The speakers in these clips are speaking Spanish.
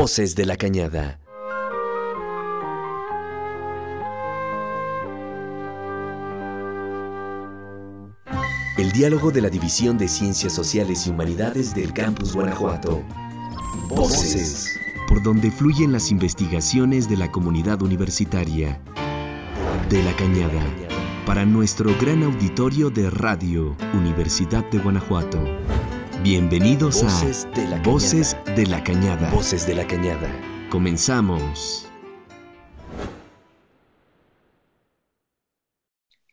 Voces de la Cañada. El diálogo de la División de Ciencias Sociales y Humanidades del Campus Guanajuato. Voces. Por donde fluyen las investigaciones de la comunidad universitaria. De la Cañada. Para nuestro gran auditorio de Radio Universidad de Guanajuato. Bienvenidos a Voces de la Cañada. Voces de la Cañada. Comenzamos.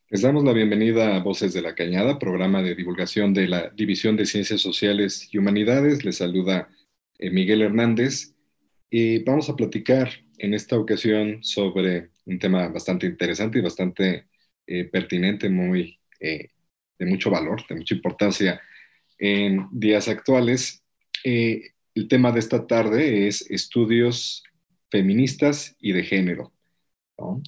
Les damos la bienvenida a Voces de la Cañada, programa de divulgación de la División de Ciencias Sociales y Humanidades. Les saluda eh, Miguel Hernández y vamos a platicar en esta ocasión sobre un tema bastante interesante y bastante eh, pertinente, muy eh, de mucho valor, de mucha importancia en días actuales. Eh, el tema de esta tarde es estudios feministas y de género.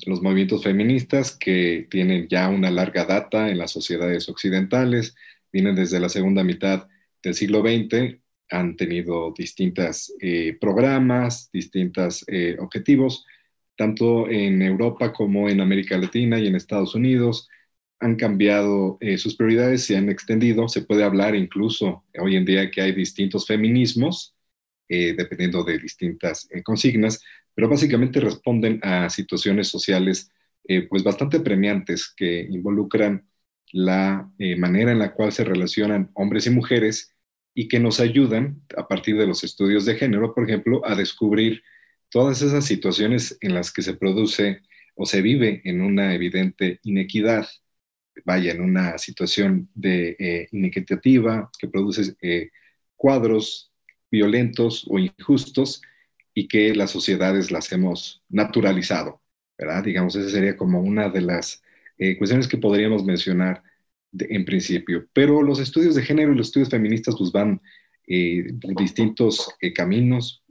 Los movimientos feministas que tienen ya una larga data en las sociedades occidentales, vienen desde la segunda mitad del siglo XX, han tenido distintos eh, programas, distintos eh, objetivos, tanto en Europa como en América Latina y en Estados Unidos, han cambiado eh, sus prioridades, se han extendido. Se puede hablar incluso hoy en día que hay distintos feminismos, eh, dependiendo de distintas eh, consignas, pero básicamente responden a situaciones sociales pues bastante premiantes que involucran la manera en la cual se relacionan hombres y mujeres y que nos ayudan a partir de los estudios de género, por ejemplo, a descubrir todas esas situaciones en las que se produce o se vive en una evidente inequidad vaya en una situación de eh, inequitativa que produce eh, cuadros violentos o injustos y que las sociedades las hemos naturalizado, ¿verdad? Digamos, esa sería como una de las eh, cuestiones que podríamos mencionar en principio. Pero los estudios de género y los estudios feministas pues van por distintos caminos,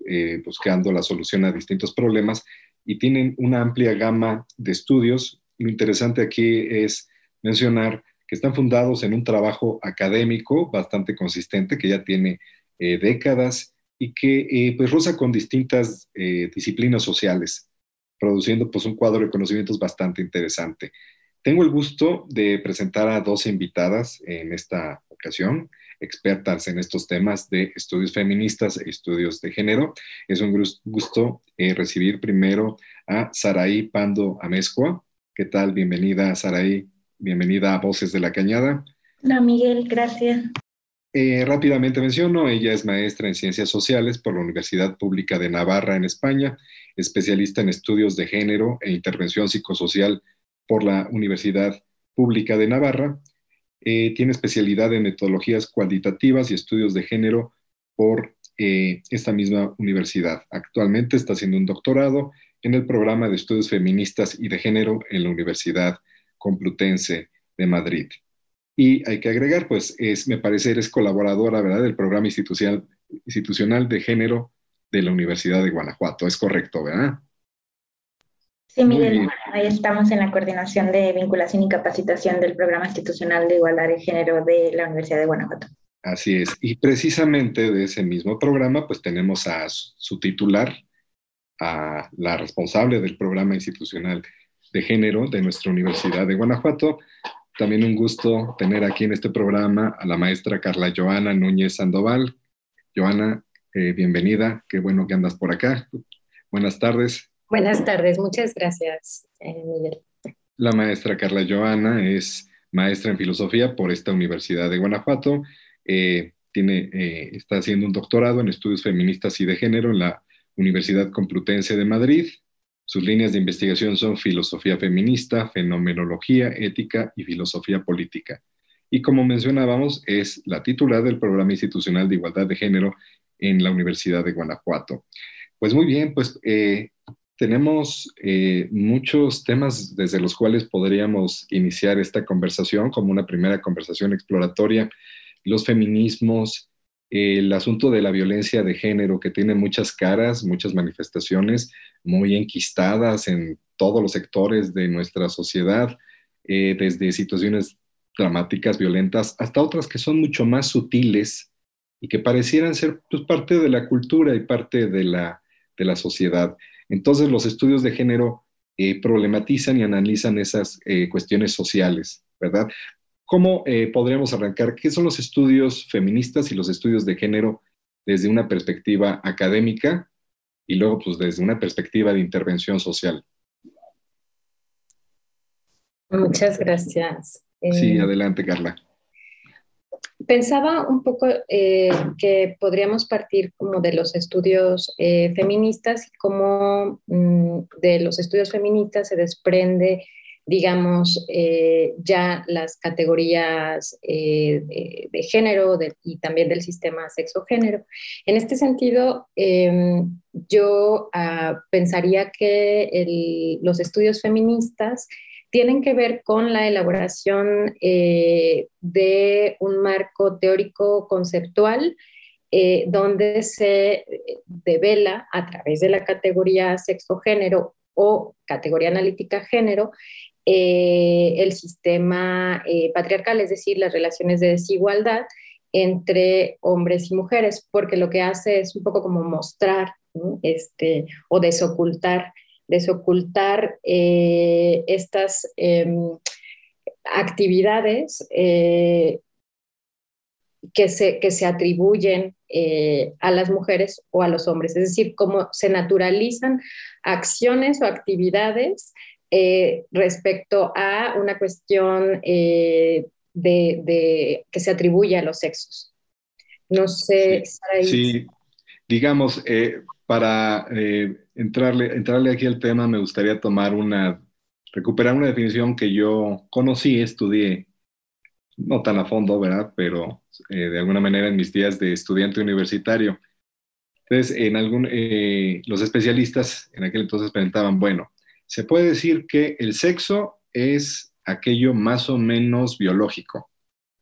buscando la solución a distintos problemas y tienen una amplia gama de estudios. Lo interesante aquí es mencionar que están fundados en un trabajo académico bastante consistente, que ya tiene eh, décadas y que eh, pues roza con distintas eh, disciplinas sociales, produciendo pues un cuadro de conocimientos bastante interesante. Tengo el gusto de presentar a dos invitadas en esta ocasión, expertas en estos temas de estudios feministas e estudios de género. Es un gusto recibir primero a Saraí Pando Amezcua. ¿Qué tal? Bienvenida, Saraí. Bienvenida a Voces de la Cañada. Hola Miguel, gracias. Eh, rápidamente menciono, ella es maestra en Ciencias Sociales por la Universidad Pública de Navarra en España, especialista en estudios de género e intervención psicosocial por la Universidad Pública de Navarra. Eh, tiene especialidad en metodologías cualitativas y estudios de género por eh, esta misma universidad. Actualmente está haciendo un doctorado en el programa de estudios feministas y de género en la Universidad Complutense de Madrid. Y hay que agregar, pues, es, me parece, eres colaboradora, ¿verdad?, del programa institucional, institucional de género de la Universidad de Guanajuato. Es correcto, ¿verdad? Sí, Miguel, ahí estamos en la coordinación de vinculación y capacitación del programa institucional de igualdad de género de la Universidad de Guanajuato. Así es. Y precisamente de ese mismo programa, pues tenemos a su titular, a la responsable del programa institucional de Género de nuestra Universidad de Guanajuato. También un gusto tener aquí en este programa a la maestra Carla Joana Núñez Sandoval. Joana, eh, bienvenida, qué bueno que andas por acá. Buenas tardes. Buenas tardes, muchas gracias, eh, Miguel. La maestra Carla Joana es maestra en filosofía por esta Universidad de Guanajuato. Eh, tiene, está haciendo un doctorado en estudios feministas y de género en la Universidad Complutense de Madrid sus líneas de investigación son filosofía feminista, fenomenología, ética y filosofía política. Y como mencionábamos, es la titular del Programa Institucional de Igualdad de Género en la Universidad de Guanajuato. Pues muy bien, pues eh, tenemos eh, muchos temas desde los cuales podríamos iniciar esta conversación como una primera conversación exploratoria. Los feminismos, el asunto de la violencia de género, que tiene muchas caras, muchas manifestaciones muy enquistadas en todos los sectores de nuestra sociedad, eh, desde situaciones dramáticas, violentas, hasta otras que son mucho más sutiles y que parecieran ser pues, parte de la cultura y parte de la de la sociedad. Entonces los estudios de género eh, problematizan y analizan esas eh, cuestiones sociales, ¿verdad? ¿Cómo eh, podríamos arrancar? ¿Qué son los estudios feministas y los estudios de género desde una perspectiva académica y luego pues desde una perspectiva de intervención social? Muchas gracias. Sí, adelante, Carla. Pensaba un poco eh, que podríamos partir como de los estudios eh, feministas y cómo mm, de los estudios feministas se desprende, digamos, eh, ya las categorías de, género y también del sistema sexo-género. En este sentido, em, yo ah, pensaría que los estudios feministas tienen que ver con la elaboración eh, de un marco teórico conceptual eh, donde se devela a través de la categoría sexo-género o categoría analítica género eh, el sistema patriarcal, es decir, las relaciones de desigualdad entre hombres y mujeres, porque lo que hace es un poco como mostrar este, o desocultar desocultar eh, estas em, actividades eh, que, se, que se atribuyen eh, a las mujeres o a los hombres, es decir, cómo se naturalizan acciones o actividades respecto a una cuestión de, que se atribuye a los sexos. No sé, sí, digamos, para entrarle, entrarle aquí al tema, me gustaría tomar una, recuperar una definición que yo conocí, estudié, no tan a fondo, ¿verdad? Pero eh, de alguna manera en mis días de estudiante universitario. Entonces, en algún, eh, los especialistas en aquel entonces presentaban, bueno, se puede decir que el sexo es aquello más o menos biológico,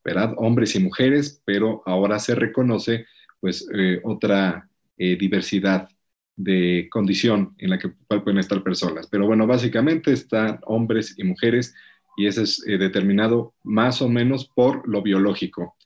¿verdad? Hombres y mujeres, pero ahora se reconoce pues eh, otra diversidad de condición en la que pueden estar personas. Pero bueno, básicamente están hombres y mujeres y eso es eh, determinado más o menos por lo biológico.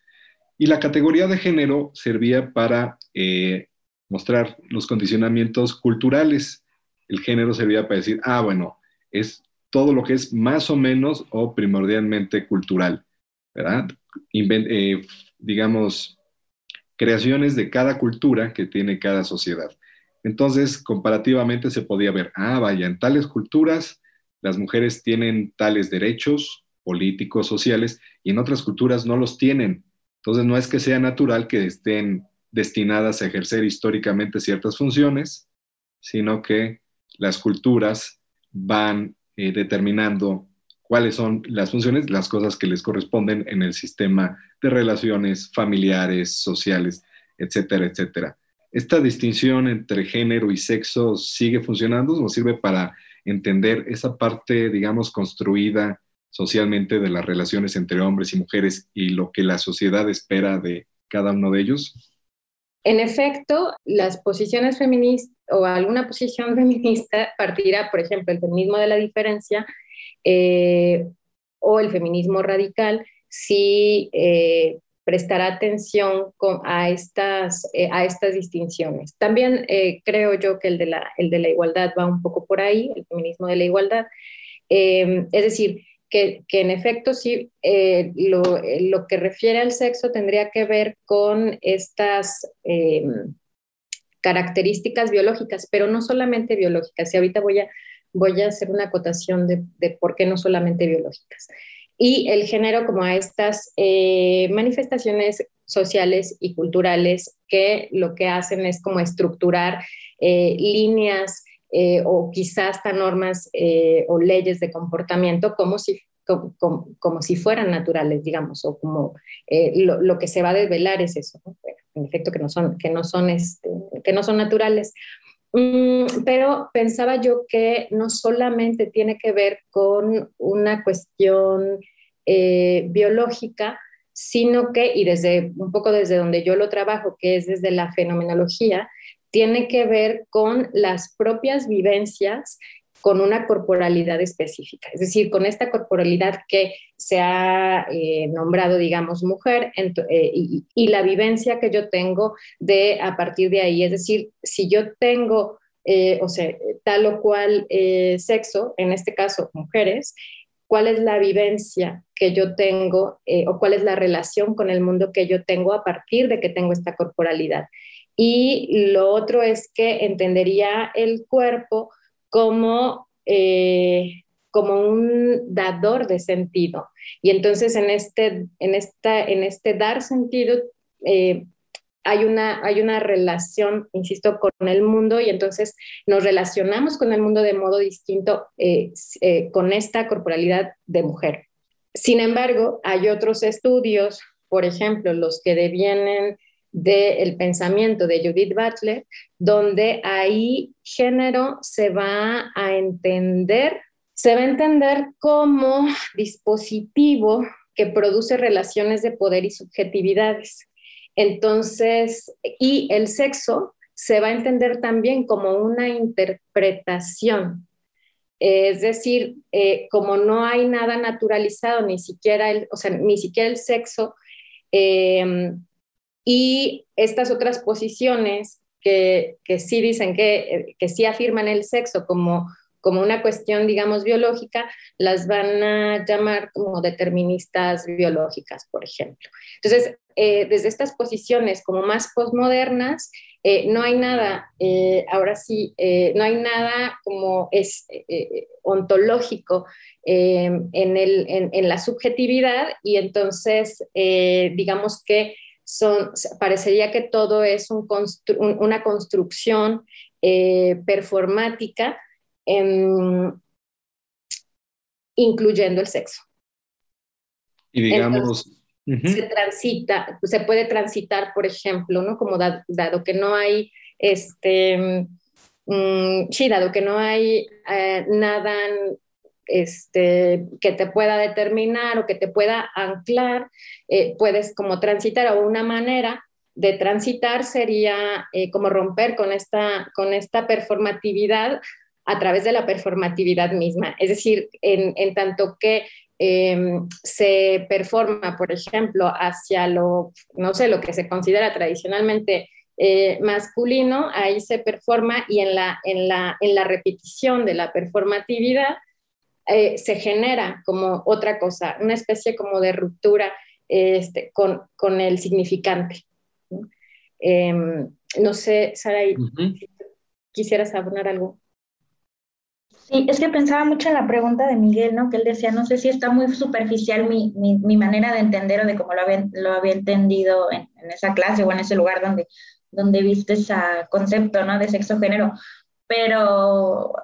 Y la categoría de género servía para eh, mostrar los condicionamientos culturales. El género servía para decir, ah, bueno, es todo lo que es más o menos o primordialmente cultural, ¿verdad? Eh, digamos, creaciones de cada cultura que tiene cada sociedad. Entonces, comparativamente se podía ver, ah, vaya, en tales culturas las mujeres tienen tales derechos políticos, sociales, y en otras culturas no los tienen. Entonces, no es que sea natural que estén destinadas a ejercer históricamente ciertas funciones, sino que las culturas van eh, determinando cuáles son las funciones, las cosas que les corresponden en el sistema de relaciones familiares, sociales, etcétera, etcétera. ¿Esta distinción entre género y sexo sigue funcionando? ¿Nos sirve para entender esa parte, digamos, construida socialmente de las relaciones entre hombres y mujeres y lo que la sociedad espera de cada uno de ellos? En efecto, las posiciones feministas o alguna posición feminista partirá, por ejemplo, el feminismo de la diferencia eh, o el feminismo radical, si eh, prestar atención a, estas, eh, a estas distinciones. También creo yo que el de, la, el de la igualdad va un poco por ahí, el feminismo de la igualdad. Es decir, que, en efecto sí, eh, lo, lo, que refiere al sexo tendría que ver con estas em, características biológicas, pero no solamente biológicas. Y ahorita voy a, voy a hacer una acotación de, de por qué no solamente biológicas y el género como a estas eh, manifestaciones sociales y culturales que lo que hacen es como estructurar eh, líneas eh, o quizás hasta normas o leyes de comportamiento como si, como, si fueran naturales, digamos, o como lo, que se va a desvelar es eso, en efecto que no son, que no son, este, que no son naturales. Mm, pero pensaba yo que no solamente tiene que ver con una cuestión eh, biológica, sino que, y desde un poco desde donde yo lo trabajo, que es desde la fenomenología, tiene que ver con las propias vivencias con una corporalidad específica, es decir, con esta corporalidad que se ha eh, nombrado, digamos, mujer eh, y, la vivencia que yo tengo de a partir de ahí, es decir, si yo tengo o sea, tal o cual sexo, en este caso mujeres, cuál es la vivencia que yo tengo o cuál es la relación con el mundo que yo tengo a partir de que tengo esta corporalidad. Y lo otro es que entendería el cuerpo como, eh, como un dador de sentido. Y entonces en este, en esta, en este dar sentido eh, hay, una, hay una relación, insisto, con el mundo y entonces nos relacionamos con el mundo de modo distinto eh, con esta corporalidad de mujer. Sin embargo, hay otros estudios, por ejemplo, los que devienen del pensamiento de Judith Butler, donde ahí género se va a entender, se va a entender como dispositivo que produce relaciones de poder y subjetividades. Entonces, y el sexo se va a entender también como una interpretación. Es decir, eh, como no hay nada naturalizado, ni siquiera el, o sea, ni siquiera el sexo, eh, y estas otras posiciones que, que sí dicen que, que, sí afirman el sexo como, como una cuestión, digamos, biológica, las van a llamar como deterministas biológicas, por ejemplo. Entonces, eh, desde estas posiciones como más postmodernas, eh, no hay nada, eh, ahora sí, no hay nada como es ontológico en, el, en, la subjetividad y entonces digamos que son, parecería que todo es una construcción eh, performática, incluyendo el sexo. Y digamos... Se transita, se puede transitar, por ejemplo, ¿no? Como dado que no hay, este, mm, sí, dado que no hay eh, nada este, que te pueda determinar o que te pueda anclar, eh, puedes como transitar o una manera de transitar sería eh, como romper con esta, con esta performatividad a través de la performatividad misma. Es decir, en, en tanto que em, se performa, por ejemplo, hacia lo, no sé, lo que se considera tradicionalmente eh, masculino, ahí se performa y en la, en, la, en la repetición de la performatividad eh, se genera como otra cosa, una especie como de ruptura este, con, con, el significante. Em, no sé, Sara, ¿quisieras abonar algo? Sí, es que pensaba mucho en la pregunta de Miguel, ¿no? Que él decía, no sé si está muy superficial mi, mi, mi manera de entender o de cómo lo había, lo había entendido en, en, esa clase o en ese lugar donde, donde viste ese concepto, ¿no? De sexo-género. Pero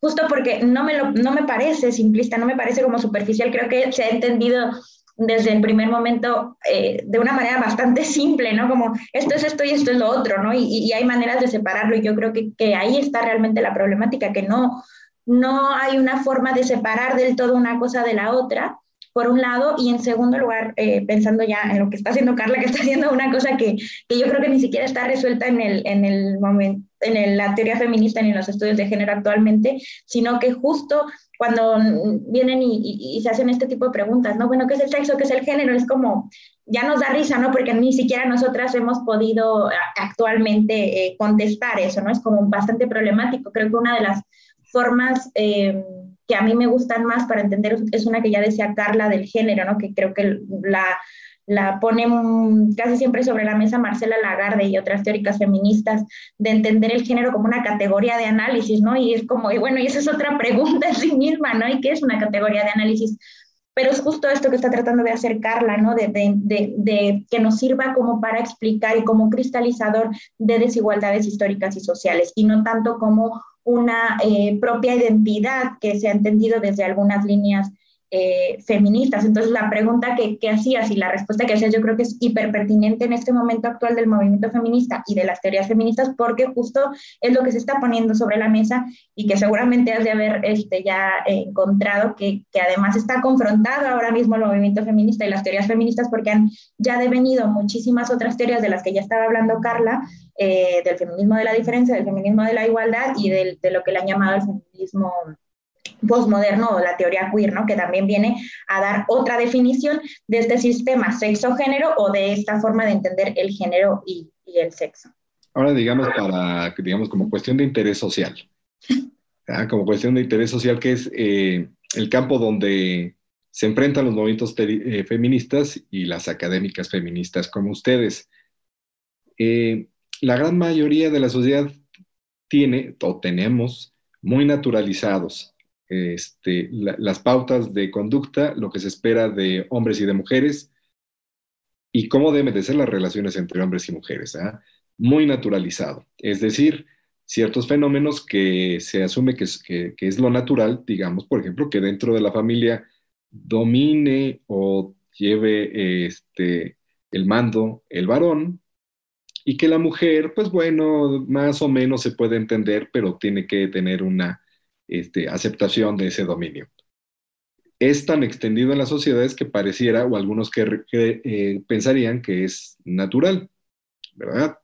justo porque no me, no me parece simplista, no me parece como superficial, creo que se ha entendido desde el primer momento eh, de una manera bastante simple, ¿no? Como esto es esto y esto es lo otro, ¿no? Y, y hay maneras de separarlo y yo creo que, que, ahí está realmente la problemática, que no, no hay una forma de separar del todo una cosa de la otra, por un lado, y en segundo lugar, eh, pensando ya en lo que está haciendo Carla, que está haciendo una cosa que, que yo creo que ni siquiera está resuelta en el, en el momento, en la teoría feminista ni en los estudios de género actualmente, sino que justo cuando vienen y, y, se hacen este tipo de preguntas, ¿no? Bueno, ¿qué es el sexo? ¿Qué es el género? Es como, ya nos da risa, ¿no? Porque ni siquiera nosotras hemos podido actualmente eh, contestar eso, ¿no? Es como bastante problemático. Creo que una de las formas eh, que a mí me gustan más para entender es una que ya decía Carla del género, ¿no? Que creo que la, la pone casi siempre sobre la mesa Marcela Lagarde y otras teóricas feministas de entender el género como una categoría de análisis, ¿no? Y es como, y bueno, y esa es otra pregunta en sí misma, ¿no? ¿Y qué es una categoría de análisis? Pero es justo esto que está tratando de hacer Carla, ¿no? De, de, de, de, que nos sirva como para explicar y como cristalizador de desigualdades históricas y sociales, y no tanto como una eh, propia identidad que se ha entendido desde algunas líneas eh, feministas. Entonces, la pregunta que, que, hacías y la respuesta que hacías yo creo que es hiper pertinente en este momento actual del movimiento feminista y de las teorías feministas, porque justo es lo que se está poniendo sobre la mesa y que seguramente has de haber este, ya encontrado, que, que además está confrontado ahora mismo el movimiento feminista y las teorías feministas, porque han ya devenido muchísimas otras teorías de las que ya estaba hablando Carla, eh, del feminismo de la diferencia, del feminismo de la igualdad y de lo que le han llamado el feminismo postmoderno o la teoría queer, ¿no? que también viene a dar otra definición de este sistema sexo-género o de esta forma de entender el género y, y, el sexo. ahora digamos para, digamos, como cuestión de interés social, como cuestión de interés social que es eh, el campo donde se enfrentan los movimientos eh, feministas y las académicas feministas como ustedes. Eh, la gran mayoría de la sociedad tiene o tenemos muy naturalizados este, las pautas de conducta, lo que se espera de hombres y de mujeres y cómo deben de ser las relaciones entre hombres y mujeres. ¿ah? Muy naturalizado. Es decir, ciertos fenómenos que se asume que es, que es lo natural, digamos, por ejemplo, que dentro de la familia domine o lleve este, el mando el varón y que la mujer, pues bueno, más o menos se puede entender, pero tiene que tener una este, aceptación de ese dominio. Es tan extendido en las sociedades que pareciera, o algunos que, eh, pensarían que es natural, ¿verdad?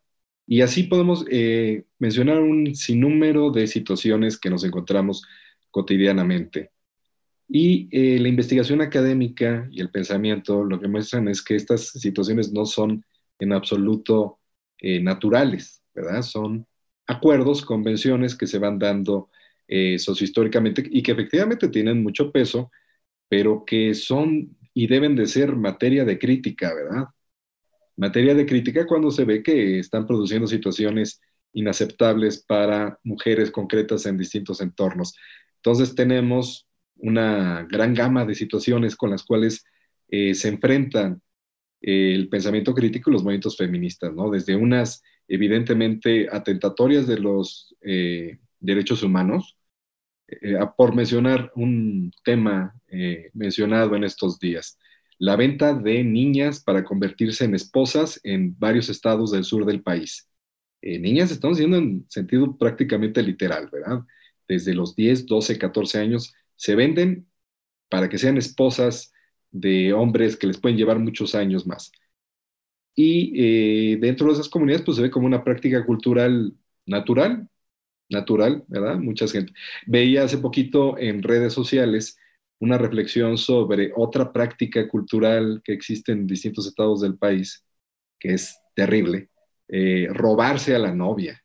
Y así podemos eh, mencionar un sinnúmero de situaciones que nos encontramos cotidianamente. Y eh, la investigación académica y el pensamiento lo que muestran es que estas situaciones no son en absoluto eh, naturales, ¿verdad? Son acuerdos, convenciones que se van dando eh, sociohistóricamente y que efectivamente tienen mucho peso, pero que son y deben de ser materia de crítica, ¿verdad? Materia de crítica cuando se ve que están produciendo situaciones inaceptables para mujeres concretas en distintos entornos. Entonces tenemos una gran gama de situaciones con las cuales eh, se enfrentan eh, el pensamiento crítico y los movimientos feministas, ¿no? Desde unas evidentemente atentatorias de los eh, derechos humanos, por mencionar un tema mencionado en estos días, la venta de niñas para convertirse en esposas en varios estados del sur del país. niñas estamos diciendo en sentido prácticamente literal, ¿verdad? Desde los 10, 12, 14 años se venden para que sean esposas de hombres que les pueden llevar muchos años más. Y eh, dentro de esas comunidades, pues se ve como una práctica cultural natural, natural, ¿verdad? Mucha gente. Veía hace poquito en redes sociales una reflexión sobre otra práctica cultural que existe en distintos estados del país, que es terrible, eh, robarse a la novia,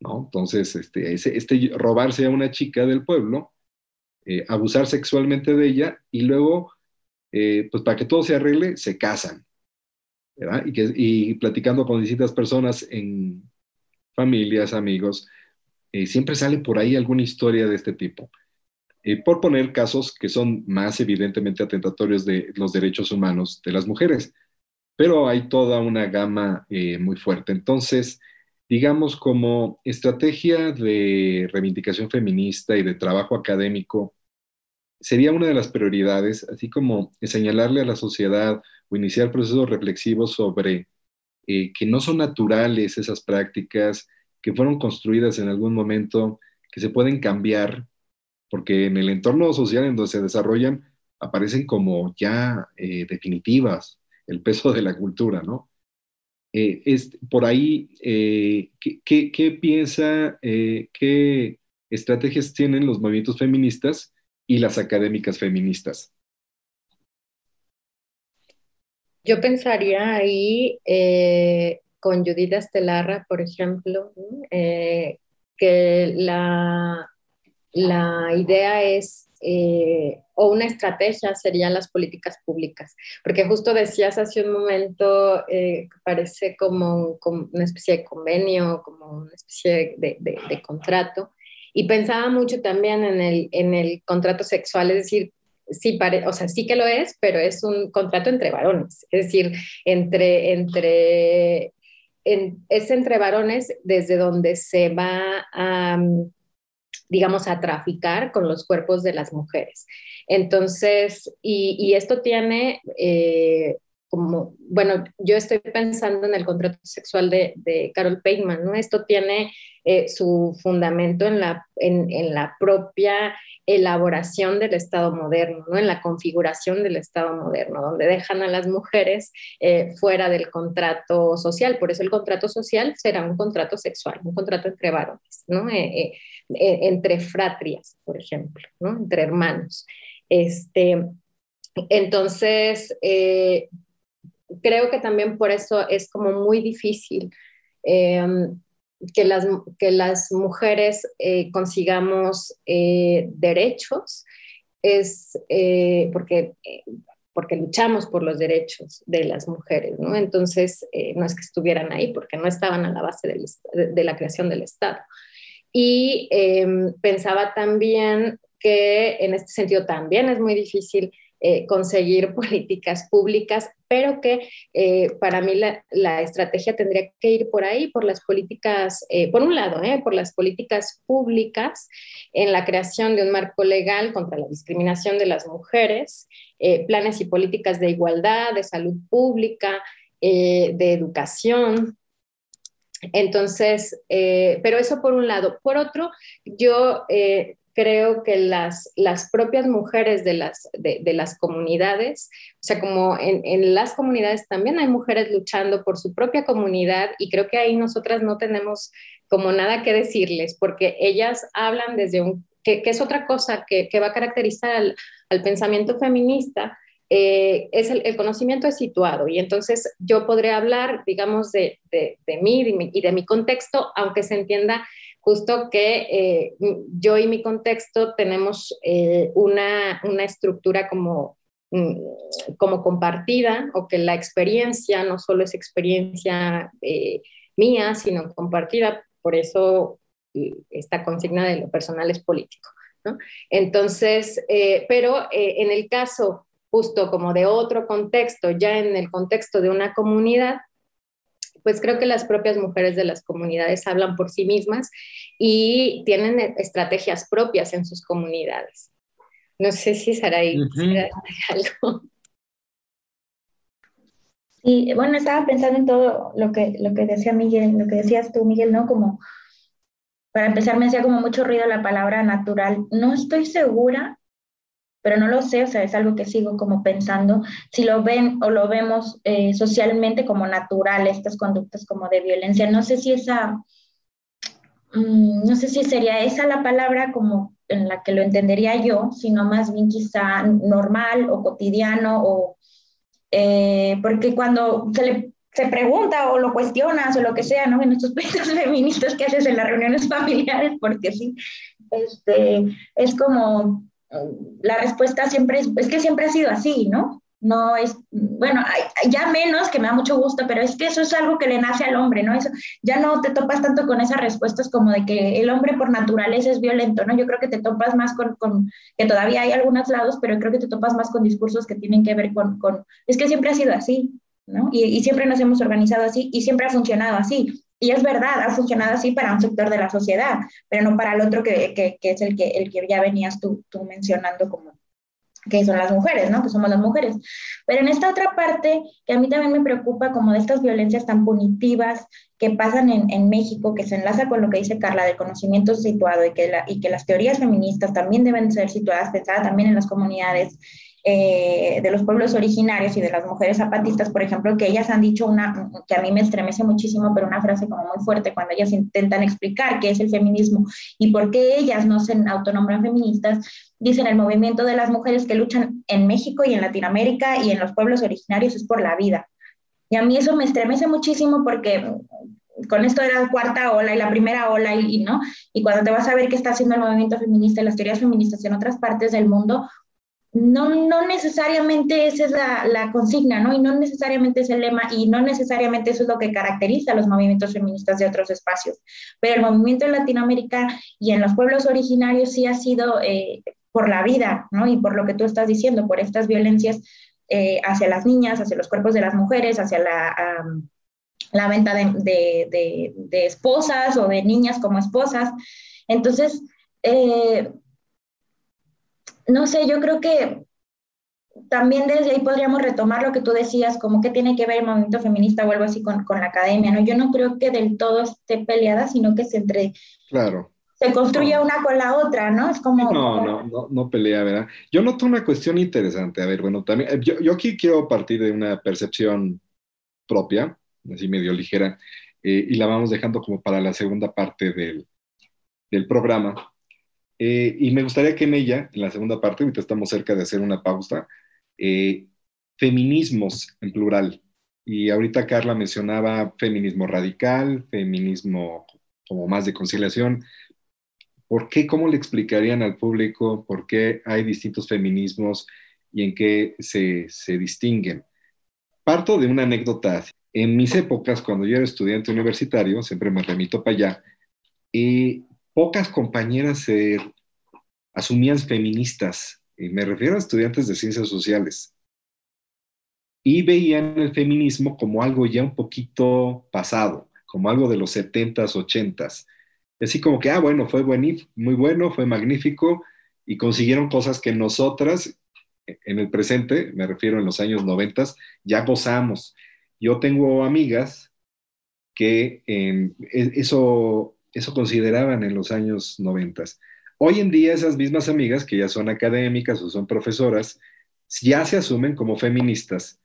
¿no? Entonces, este, este robarse a una chica del pueblo, eh, abusar sexualmente de ella y luego, eh, pues para que todo se arregle, se casan. ¿verdad? Y, que, y platicando con distintas personas en familias, amigos, eh, siempre sale por ahí alguna historia de este tipo. por poner casos que son más evidentemente atentatorios de los derechos humanos de las mujeres, pero hay toda una gama muy fuerte. Entonces, digamos, como estrategia de reivindicación feminista y de trabajo académico, sería una de las prioridades, así como señalarle a la sociedad o iniciar procesos reflexivos sobre eh, que no son naturales esas prácticas, que fueron construidas en algún momento, que se pueden cambiar, porque en el entorno social en donde se desarrollan aparecen como ya eh, definitivas el peso de la cultura, ¿no? Eh, es, por ahí, eh, ¿qué, piensa, eh, qué estrategias tienen los movimientos feministas y las académicas feministas? Yo pensaría ahí con Judith Estelarra, por ejemplo, que la, la idea es eh, o una estrategia serían las políticas públicas, porque justo decías hace un momento, eh, parece como, una especie de convenio, como una especie de, de, contrato, y pensaba mucho también en el, en el contrato sexual, es decir, sí, o sea, sí que lo es, pero es un contrato entre varones, es decir, entre, entre, es entre varones desde donde se va a digamos, a traficar con los cuerpos de las mujeres. Entonces, y, esto tiene eh, como, bueno, yo estoy pensando en el contrato sexual de, Carol Peyman, ¿no? Esto tiene eh, su fundamento en la, en, la propia elaboración del Estado moderno, ¿no? en la configuración del Estado moderno, donde dejan a las mujeres eh, fuera del contrato social. Por eso el contrato social será un contrato sexual, un contrato entre varones, ¿no? Eh, entre fratrias, por ejemplo, ¿no? entre hermanos. Este, entonces, creo que también por eso es como muy difícil que, las, que las mujeres eh, consigamos eh, derechos es porque, porque luchamos por los derechos de las mujeres, ¿no? Entonces, no es que estuvieran ahí porque no estaban a la base de la creación del Estado. Y em, pensaba también que en este sentido también es muy difícil eh, conseguir políticas públicas, pero que eh, para mí la, estrategia tendría que ir por ahí, por las políticas, eh, por un lado, por las políticas públicas en la creación de un marco legal contra la discriminación de las mujeres, planes y políticas de igualdad, de salud pública, de educación, entonces, pero eso por un lado. Por otro, yo creo que las, las propias mujeres de las, de, las comunidades, o sea, como en, en, las comunidades también hay mujeres luchando por su propia comunidad y creo que ahí nosotras no tenemos como nada que decirles, porque ellas hablan desde un, que, es otra cosa que, que va a caracterizar al, al pensamiento feminista, eh, es el, conocimiento es situado y entonces yo podré hablar, digamos, de, de mí y de mi contexto, aunque se entienda justo que eh, yo y mi contexto tenemos eh, una, una, estructura como, mm, como compartida o que la experiencia no solo es experiencia eh, mía, sino compartida, por eso esta consigna de lo personal es político. Entonces, pero en el caso justo como de otro contexto, ya en el contexto de una comunidad, pues creo que las propias mujeres de las comunidades hablan por sí mismas y tienen estrategias propias en sus comunidades. No sé si Saraí uh algo. Sí, bueno, estaba pensando en todo lo que, lo que decía Miguel, lo que decías tú, Miguel, ¿no? Como, para empezar, me hacía como mucho ruido la palabra natural. No estoy segura pero no lo sé, o sea, es algo que sigo como pensando, si lo ven o lo vemos eh, socialmente como natural, estas conductas como de violencia, no sé si esa, mm, no sé si sería esa la palabra como en la que lo entendería yo, sino más bien quizá normal o cotidiano, o, eh, porque cuando se le se pregunta o lo cuestionas o lo que sea, ¿no? En estos pleitos feministas que haces en las reuniones familiares, porque sí, este, es como, la respuesta siempre es, es que siempre ha sido así, ¿no? No es, bueno, ya menos, que me da mucho gusto, pero es que eso es algo que le nace al hombre, ¿no? Eso, ya no te topas tanto con esas respuestas como de que el hombre por naturaleza es violento, ¿no? Yo creo que te topas más con, con que todavía hay algunos lados, pero creo que te topas más con discursos que tienen que ver con, con es que siempre ha sido así, ¿no? Y, y siempre nos hemos organizado así y siempre ha funcionado así. Y es verdad, ha funcionado así para un sector de la sociedad, pero no para el otro que, que, que es el que, el que ya venías tú, tú mencionando como que son las mujeres, ¿no? Que somos las mujeres. Pero en esta otra parte, que a mí también me preocupa, como de estas violencias tan punitivas que pasan en, en México, que se enlaza con lo que dice Carla del conocimiento situado y que, la, y que las teorías feministas también deben ser situadas, pensadas también en las comunidades eh, de los pueblos originarios y de las mujeres zapatistas, por ejemplo, que ellas han dicho una, que a mí me estremece muchísimo, pero una frase como muy fuerte cuando ellas intentan explicar qué es el feminismo y por qué ellas no se autonombran feministas, dicen el movimiento de las mujeres que luchan en México y en Latinoamérica y en los pueblos originarios es por la vida. Y a mí eso me estremece muchísimo porque con esto era la cuarta ola y la primera ola y, y, no y cuando te vas a ver qué está haciendo el movimiento feminista y las teorías feministas en otras partes del mundo no, no necesariamente esa es la, la, consigna, ¿no? Y no necesariamente es el lema y no necesariamente eso es lo que caracteriza los movimientos feministas de otros espacios. Pero el movimiento en Latinoamérica y en los pueblos originarios sí ha sido eh, por la vida, ¿no? Y por lo que tú estás diciendo, por estas violencias eh, hacia las niñas, hacia los cuerpos de las mujeres, hacia la, la venta de, de, esposas o de niñas como esposas. Entonces, eh, no sé, yo creo que también desde ahí podríamos retomar lo que tú decías, como que tiene que ver el movimiento feminista o algo así con, con la academia, ¿no? Yo no creo que del todo esté peleada, sino que se entre... Claro. Se construye una con la otra, ¿no? Es como... No, no, no, no pelea, ¿verdad? Yo noto una cuestión interesante. A ver, bueno, también, eh, yo, yo aquí quiero partir de una percepción propia, así medio ligera, eh, y la vamos dejando como para la segunda parte del, del programa eh, y me gustaría que en ella, en la segunda parte, ahorita estamos cerca de hacer una pausa, eh, feminismos en plural. Y ahorita Carla mencionaba feminismo radical, feminismo como más de conciliación. ¿Por qué? ¿Cómo le explicarían al público por qué hay distintos feminismos y en qué se, se distinguen? Parto de una anécdota. En mis épocas, cuando yo era estudiante universitario, siempre me remito para allá, y pocas compañeras se asumían feministas. Y me refiero a estudiantes de ciencias sociales y veían el feminismo como algo ya un poquito pasado, como algo de los 70s, 80s. Así como que, ah, bueno, fue muy bueno, fue magnífico y consiguieron cosas que nosotras en el presente, me refiero en los años 90, ya gozamos. Yo tengo amigas que em, e, eso, eso consideraban en los años 90. Hoy en día esas mismas amigas, que ya son académicas o son profesoras, ya se asumen como feministas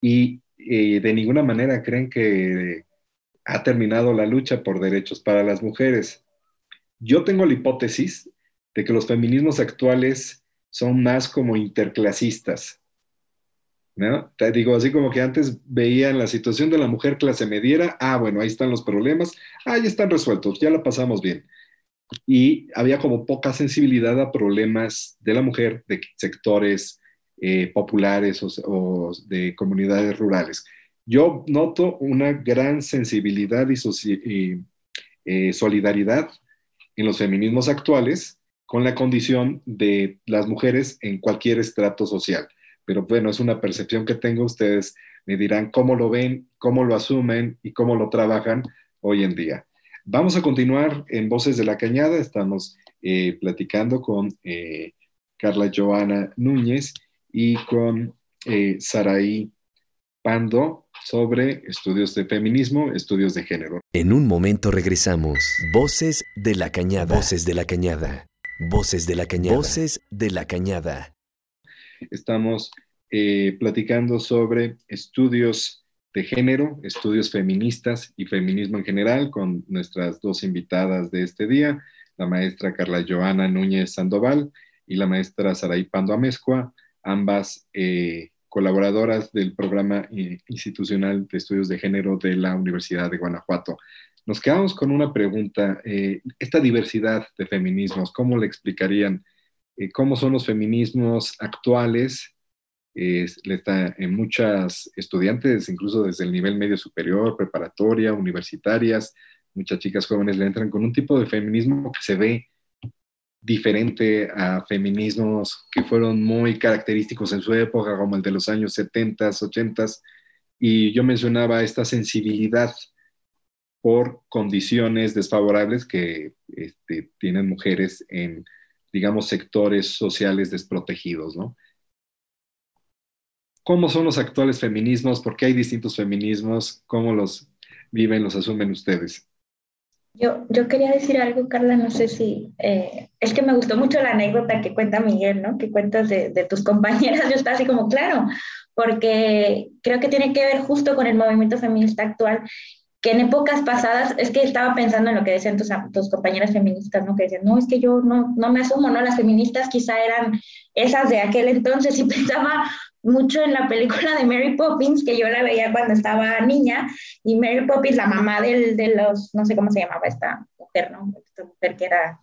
y eh, de ninguna manera creen que ha terminado la lucha por derechos para las mujeres. Yo tengo la hipótesis de que los feminismos actuales son más como interclasistas. ¿No? Te digo, así como que antes veían la situación de la mujer clase mediera, ah, bueno, ahí están los problemas, ah, ya están resueltos, ya la pasamos bien. Y había como poca sensibilidad a problemas de la mujer, de sectores eh, populares o, de comunidades rurales. Yo noto una gran sensibilidad y, eh, solidaridad en los feminismos actuales con la condición de las mujeres en cualquier estrato social. Pero bueno, es una percepción que tengo. Ustedes me dirán cómo lo ven, cómo lo asumen y cómo lo trabajan hoy en día. Vamos a continuar en Voces de la Cañada. Estamos eh, platicando con Carla Joana Núñez y con eh, Saraí Pando sobre estudios de feminismo, estudios de género. En un momento regresamos. Voces de la Cañada. Voces de la Cañada. Voces de la Cañada. Voces de la Cañada. Estamos eh, platicando sobre estudios de género, estudios feministas y feminismo en general con nuestras dos invitadas de este día, la maestra Carla Joana Núñez Sandoval y la maestra Saraí Pando Amezcua ambas eh, colaboradoras del programa eh, institucional de estudios de género de la Universidad de Guanajuato. Nos quedamos con una pregunta. Esta diversidad de feminismos, ¿cómo le explicarían? ¿Cómo son los feminismos actuales? en muchas estudiantes, incluso desde el nivel medio superior, preparatoria, universitarias, muchas chicas jóvenes le entran con un tipo de feminismo que se ve diferente a feminismos que fueron muy característicos en su época, como el de los años 70, 80. Y yo mencionaba esta sensibilidad por condiciones desfavorables que este, tienen mujeres en, digamos, sectores sociales desprotegidos, ¿no? ¿Cómo son los actuales feminismos? ¿Por qué hay distintos feminismos? ¿Cómo los viven, los asumen ustedes? Yo, yo quería decir algo, Carla, no sé si, eh, es que me gustó mucho la anécdota que cuenta Miguel, ¿no? Que cuentas de, de tus compañeras, yo estaba así como, claro, porque creo que tiene que ver justo con el movimiento feminista actual, que en épocas pasadas, es que estaba pensando en lo que decían tus, tus compañeras feministas, ¿no? Que decían, no, es que yo no, no me asumo, ¿no? Las feministas quizá eran esas de aquel entonces y pensaba, mucho en la película de Mary Poppins, que yo la veía cuando estaba niña, y Mary Poppins, la mamá del, de los, no sé cómo se llamaba esta mujer, ¿no? Esta mujer que era,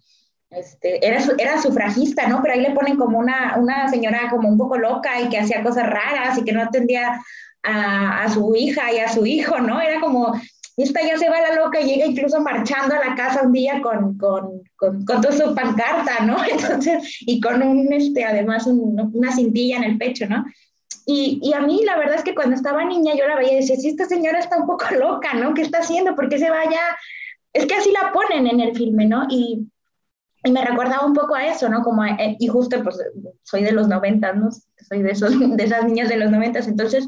este, era, era sufragista, ¿no? Pero ahí le ponen como una, una señora como un poco loca y que hacía cosas raras y que no atendía a, a su hija y a su hijo, ¿no? Era como, esta ya se va la loca y llega incluso marchando a la casa un día con, con, con, con toda su pancarta, ¿no? Entonces, y con un, este, además, una cintilla en el pecho, ¿no? Y, y, a mí la verdad es que cuando estaba niña yo la veía y decía, si esta señora está un poco loca, ¿no? ¿Qué está haciendo? ¿Por qué se vaya? Es que así la ponen en el filme, ¿no? Y, y me recordaba un poco a eso, ¿no? Como, eh, y justo pues soy de los 90, ¿no? Soy de, esos, de esas niñas de los 90, entonces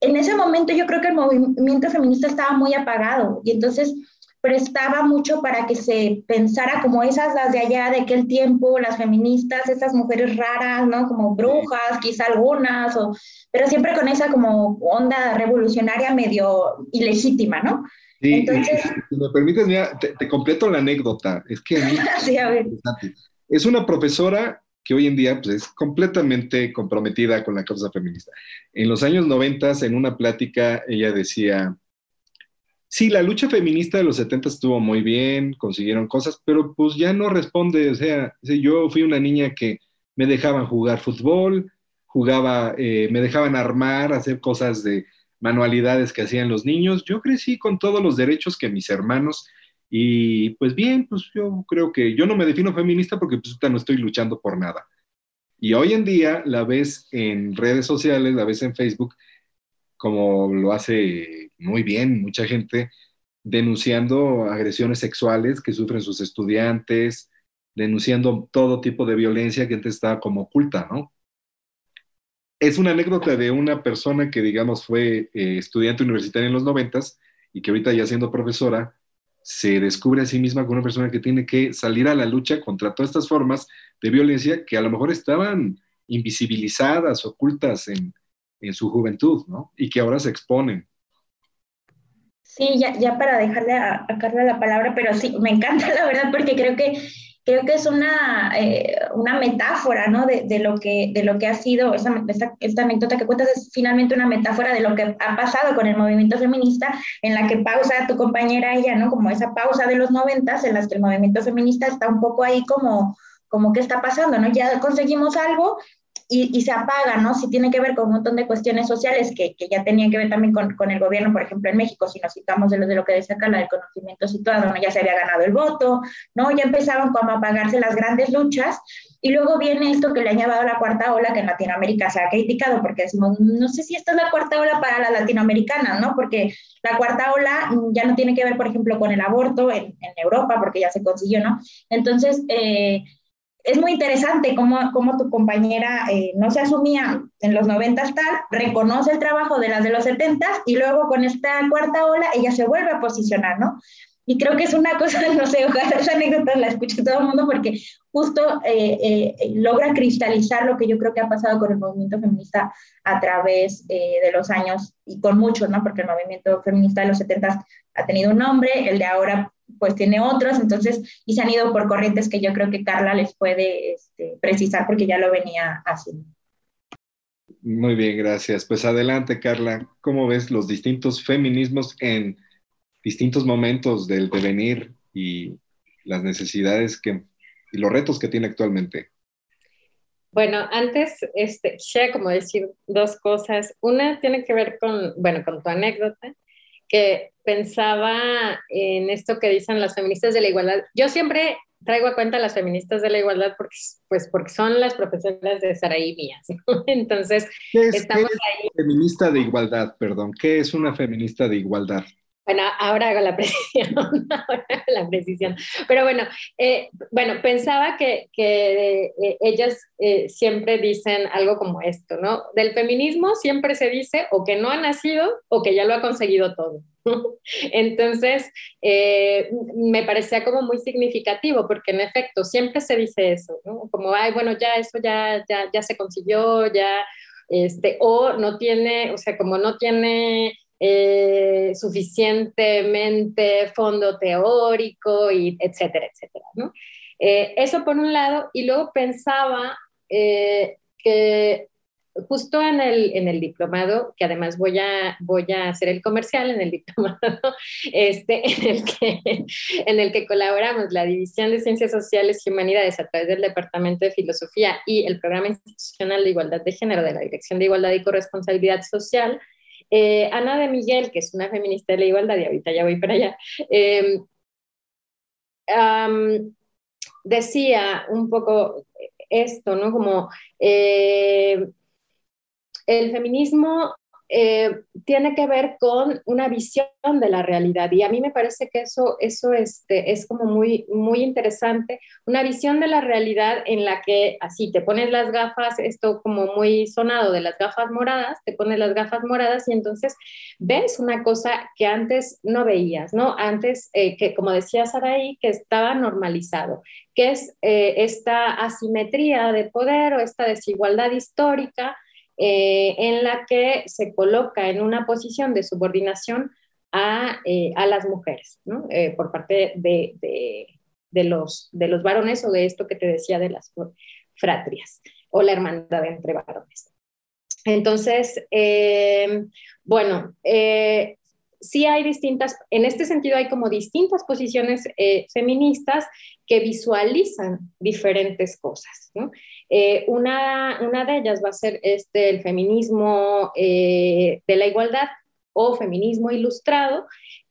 en ese momento yo creo que el movimiento feminista estaba muy apagado y entonces prestaba mucho para que se pensara como esas las de allá de aquel tiempo, las feministas, esas mujeres raras, ¿no? Como brujas, quizá algunas, o, pero siempre con esa como onda revolucionaria medio ilegítima, ¿no? Sí, Entonces, si me permites, mira, te, completo la anécdota. Es que sí, a ver. es una profesora que hoy en día pues, es completamente comprometida con la causa feminista. En los años 90, en una plática, ella decía, sí, la lucha feminista de los 70 estuvo muy bien, consiguieron cosas, pero pues ya no responde. O sea, yo fui una niña que me dejaban jugar fútbol, jugaba, eh, me dejaban armar, hacer cosas de manualidades que hacían los niños. Yo crecí con todos los derechos que mis hermanos y pues bien, pues yo creo que yo no me defino feminista porque pues no estoy luchando por nada. Y hoy en día la ves en redes sociales, la ves en Facebook, como lo hace muy bien mucha gente, denunciando agresiones sexuales que sufren sus estudiantes, denunciando todo tipo de violencia que antes estaba como oculta, ¿no? Es una anécdota de una persona que, digamos, fue eh, estudiante universitaria en los noventas y que ahorita ya siendo profesora, se descubre a sí misma como una persona que tiene que salir a la lucha contra todas estas formas de violencia que a lo mejor estaban invisibilizadas, ocultas en, en su juventud, ¿no? Y que ahora se exponen. Sí, ya, ya para dejarle a, a Carla la palabra, pero sí, me encanta la verdad porque creo que creo que es una, eh, una metáfora, ¿no? De, lo que, de lo que ha sido, esta, esta, anécdota que cuentas es finalmente una metáfora de lo que ha pasado con el movimiento feminista, en la que pausa tu compañera ella, ¿no? Como esa pausa de los noventas, en las que el movimiento feminista está un poco ahí como, como qué está pasando, ¿no? Ya conseguimos algo y, se apaga, ¿no? Si tiene que ver con un montón de cuestiones sociales que, que ya tenían que ver también con, con, el gobierno, por ejemplo, en México, si nos citamos de lo, de lo que decía acá, la del conocimiento situado, ¿no? Ya se había ganado el voto, ¿no? Ya empezaban como a apagarse las grandes luchas. Y luego viene esto que le ha llevado la cuarta ola, que en Latinoamérica se ha criticado, porque decimos, no sé si esta es la cuarta ola para la latinoamericana, ¿no? Porque la cuarta ola ya no tiene que ver, por ejemplo, con el aborto en, en Europa, porque ya se consiguió, ¿no? Entonces, eh, es muy interesante cómo, cómo tu compañera eh, no se asumía en los 90 tal, reconoce el trabajo de las de los 70 y luego con esta cuarta ola ella se vuelve a posicionar, ¿no? Y creo que es una cosa, no sé, ojalá esa anécdota la escuche todo el mundo porque justo eh, eh, logra cristalizar lo que yo creo que ha pasado con el movimiento feminista a través de los años y con muchos, ¿no? Porque el movimiento feminista de los 70 ha tenido un nombre, el de ahora pues tiene otros, entonces, y se han ido por corrientes que yo creo que Carla les puede este, precisar porque ya lo venía haciendo. Muy bien, gracias. Pues adelante, Carla. ¿Cómo ves los distintos feminismos en distintos momentos del devenir y las necesidades que, y los retos que tiene actualmente? Bueno, antes, este, quisiera como decir dos cosas. Una tiene que ver con, bueno, con tu anécdota que pensaba en esto que dicen las feministas de la igualdad. Yo siempre traigo a cuenta a las feministas de la igualdad porque, pues, porque son las profesoras de Saraí mías. Entonces, ¿Qué es, estamos ¿qué es Feminista de igualdad, perdón. ¿Qué es una feminista de igualdad? Bueno, ahora hago la precisión, ahora la precisión. Pero bueno, eh, bueno, pensaba que, que eh, ellas eh, siempre dicen algo como esto, ¿no? Del feminismo siempre se dice o que no ha nacido o que ya lo ha conseguido todo. Entonces, me parecía como muy significativo, porque en efecto, siempre se dice eso, ¿no? Como, ay, bueno, ya eso ya, ya, ya se consiguió, ya, este, o no tiene, o sea, como no tiene eh, suficientemente fondo teórico, y etcétera, etcétera. Eh, eso por un lado, y luego pensaba eh, que justo en el, en el diplomado, que además voy a, voy a hacer el comercial en el diplomado, este, en, el que, en el que colaboramos la División de Ciencias Sociales y Humanidades a través del Departamento de Filosofía y el Programa Institucional de Igualdad de Género de la Dirección de Igualdad y Corresponsabilidad Social, eh, Ana de Miguel, que es una feminista de la igualdad, y ahorita ya voy para allá, em, decía un poco esto, ¿no? Como eh, el feminismo eh, tiene que ver con una visión de la realidad y a mí me parece que eso, eso este, es como muy, muy interesante, una visión de la realidad en la que así te pones las gafas, esto como muy sonado de las gafas moradas, te pones las gafas moradas y entonces ves una cosa que antes no veías, ¿no? Antes, eh, que como decía Saraí, que estaba normalizado, que es eh, esta asimetría de poder o esta desigualdad histórica eh, en la que se coloca en una posición de subordinación a, eh, a las mujeres, ¿no? eh, por parte de, de, los, de los varones o de esto que te decía de las fratrias o la hermandad entre varones. Entonces, bueno, sí hay distintas, en este sentido hay como distintas posiciones eh, feministas que visualizan diferentes cosas. Eh, una, una, de ellas va a ser este, el feminismo de la igualdad o feminismo ilustrado,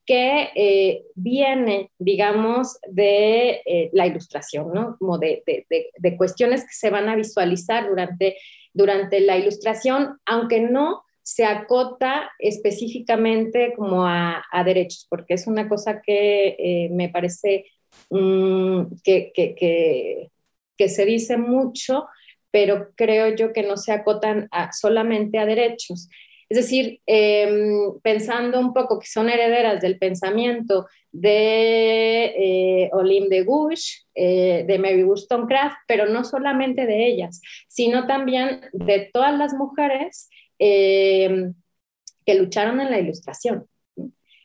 que viene, digamos, de la ilustración, ¿no? Como de, de, de, cuestiones que se van a visualizar durante, durante la ilustración, aunque no se acota específicamente como a, derechos, porque es una cosa que eh, me parece mm, que, que, se dice mucho, pero creo yo que no se acotan solamente a derechos. Es decir, em, pensando un poco que son herederas del pensamiento de eh, Olim de Gouche, eh, de Mary Wollstonecraft, pero no solamente de ellas, sino también de todas las mujeres eh, que lucharon en la ilustración,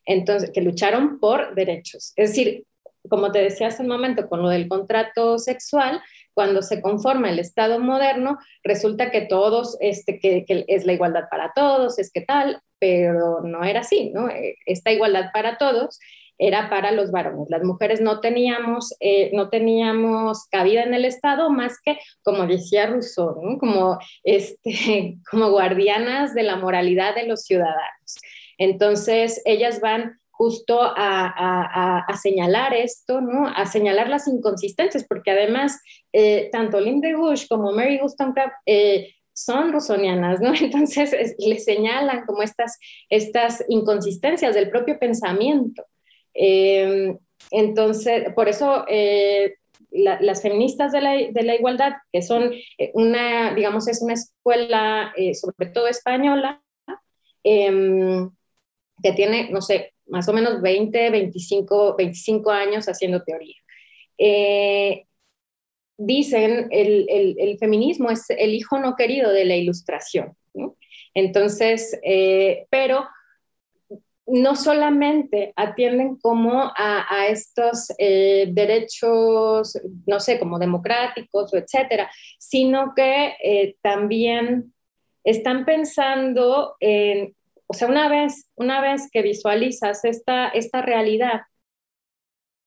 entonces, que lucharon por derechos. Es decir, como te decía hace un momento, con lo del contrato sexual, cuando se conforma el Estado moderno, resulta que todos, este, que, que, es la igualdad para todos, es que tal, pero no era así, ¿no? Eh, esta igualdad para todos era para los varones. Las mujeres no teníamos, eh, no teníamos cabida en el Estado más que, como decía Rousseau, como, este, como guardianas de la moralidad de los ciudadanos. Entonces, ellas van justo a, señalar esto, ¿no? a señalar las inconsistencias, porque además, eh, tanto Lynn Gush como Mary Wollstonecraft eh, son rusonianas, ¿no? Entonces, le señalan como estas, estas inconsistencias del propio pensamiento. Eh, entonces, por eso eh, las feministas de la, igualdad, que son eh, una, digamos, es una escuela sobre todo española, em, que tiene, no sé, más o menos 20, 25, 25 años haciendo teoría. dicen, el, el, feminismo es el hijo no querido de la ilustración. Entonces, pero no solamente atienden como a, estos eh, derechos, no sé, como democráticos o etcétera, sino que eh, también están pensando en, o sea, una vez, una vez que visualizas esta, esta realidad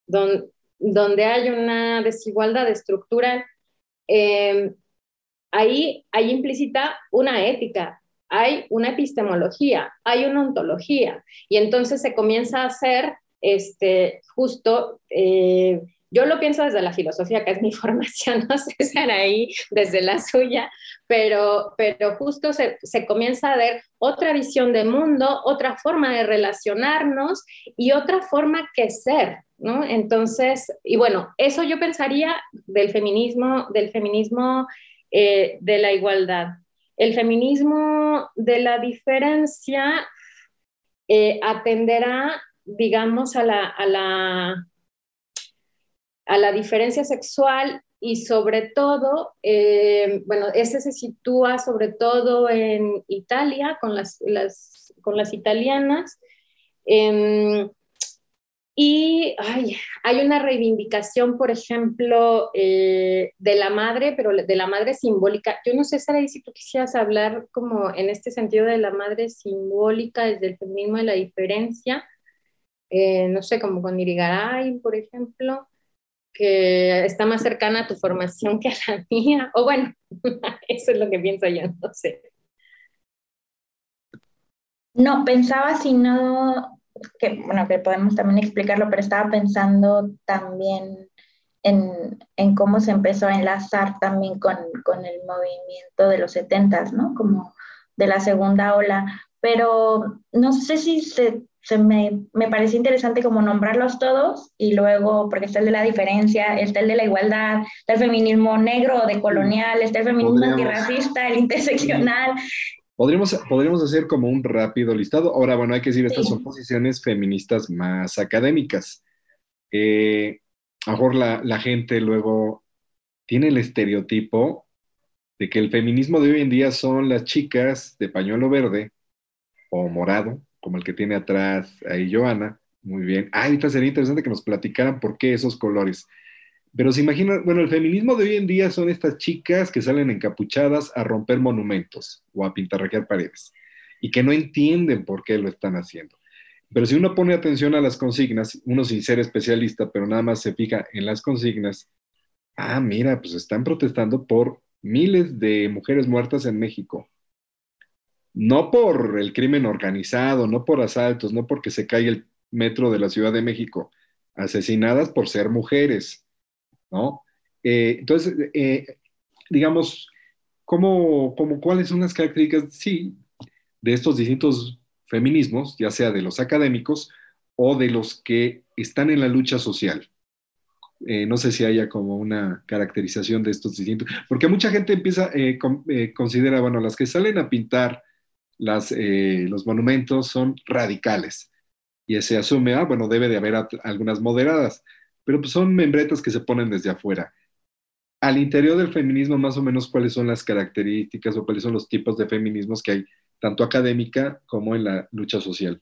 donde hay una desigualdad estructural, eh, ahí hay implícita una ética, hay una epistemología, hay una ontología, y entonces se comienza a hacer este, justo, eh, yo lo pienso desde la filosofía, que es mi formación, no sé si ahí desde la suya, pero, pero justo se, se, comienza a ver otra visión de mundo, otra forma de relacionarnos y otra forma que ser, ¿no? Entonces, y bueno, eso yo pensaría del feminismo, del feminismo eh, de la igualdad. El feminismo de la diferencia eh, atenderá, digamos, a la, a, la, a la diferencia sexual y sobre todo, eh, bueno, ese se sitúa sobre todo en Italia con las, con las italianas. Y hay una reivindicación, por ejemplo, eh, de la madre, pero de la madre simbólica. Yo no sé, Sara, si tú quisieras hablar como en este sentido de la madre simbólica desde el feminismo de la diferencia, eh, no sé, como con Irigaray, por ejemplo, que está más cercana a tu formación que a la mía. O bueno, eso es lo que pienso yo, no sé. No, pensaba si no que, bueno, que podemos también explicarlo, pero estaba pensando también en, en cómo se empezó a enlazar también con, con el movimiento de los setentas, ¿no? Como de la segunda ola, pero no sé si se, se me, me parece interesante como nombrarlos todos y luego, porque está el de la diferencia, está el de la igualdad, está el feminismo negro decolonial, está el feminismo antirracista, el interseccional, Podríamos, podríamos hacer como un rápido listado. Ahora, bueno, hay que decir, estas son posiciones feministas más académicas. Eh, a lo mejor la, la gente luego tiene el estereotipo de que el feminismo de hoy en día son las chicas de pañuelo verde o morado, como el que tiene atrás ahí Joana. Muy bien. Ah, ahorita sería interesante que nos platicaran por qué esos colores. Pero se imagina, bueno, el feminismo de hoy en día son estas chicas que salen encapuchadas a romper monumentos o a pintarraquear paredes y que no entienden por qué lo están haciendo. Pero si uno pone atención a las consignas, uno sin ser especialista, pero nada más se fija en las consignas, ah, mira, pues están protestando por miles de mujeres muertas en México. No por el crimen organizado, no por asaltos, no porque se cae el metro de la Ciudad de México, asesinadas por ser mujeres, ¿no? Eh, entonces, eh, digamos, ¿cómo, cómo, cuáles son las características, sí, de estos distintos feminismos, ya sea de los académicos o de los que están en la lucha social? Eh, no sé si haya como una caracterización de estos distintos, porque mucha gente empieza, eh, eh, considera, bueno, las que salen a pintar las, los monumentos son radicales y se asume, ah, bueno, debe de haber algunas moderadas, pero pues son membretas que se ponen desde afuera. Al interior del feminismo, más o menos, ¿cuáles son las características o cuáles son los tipos de feminismos que hay, tanto académica como en la lucha social?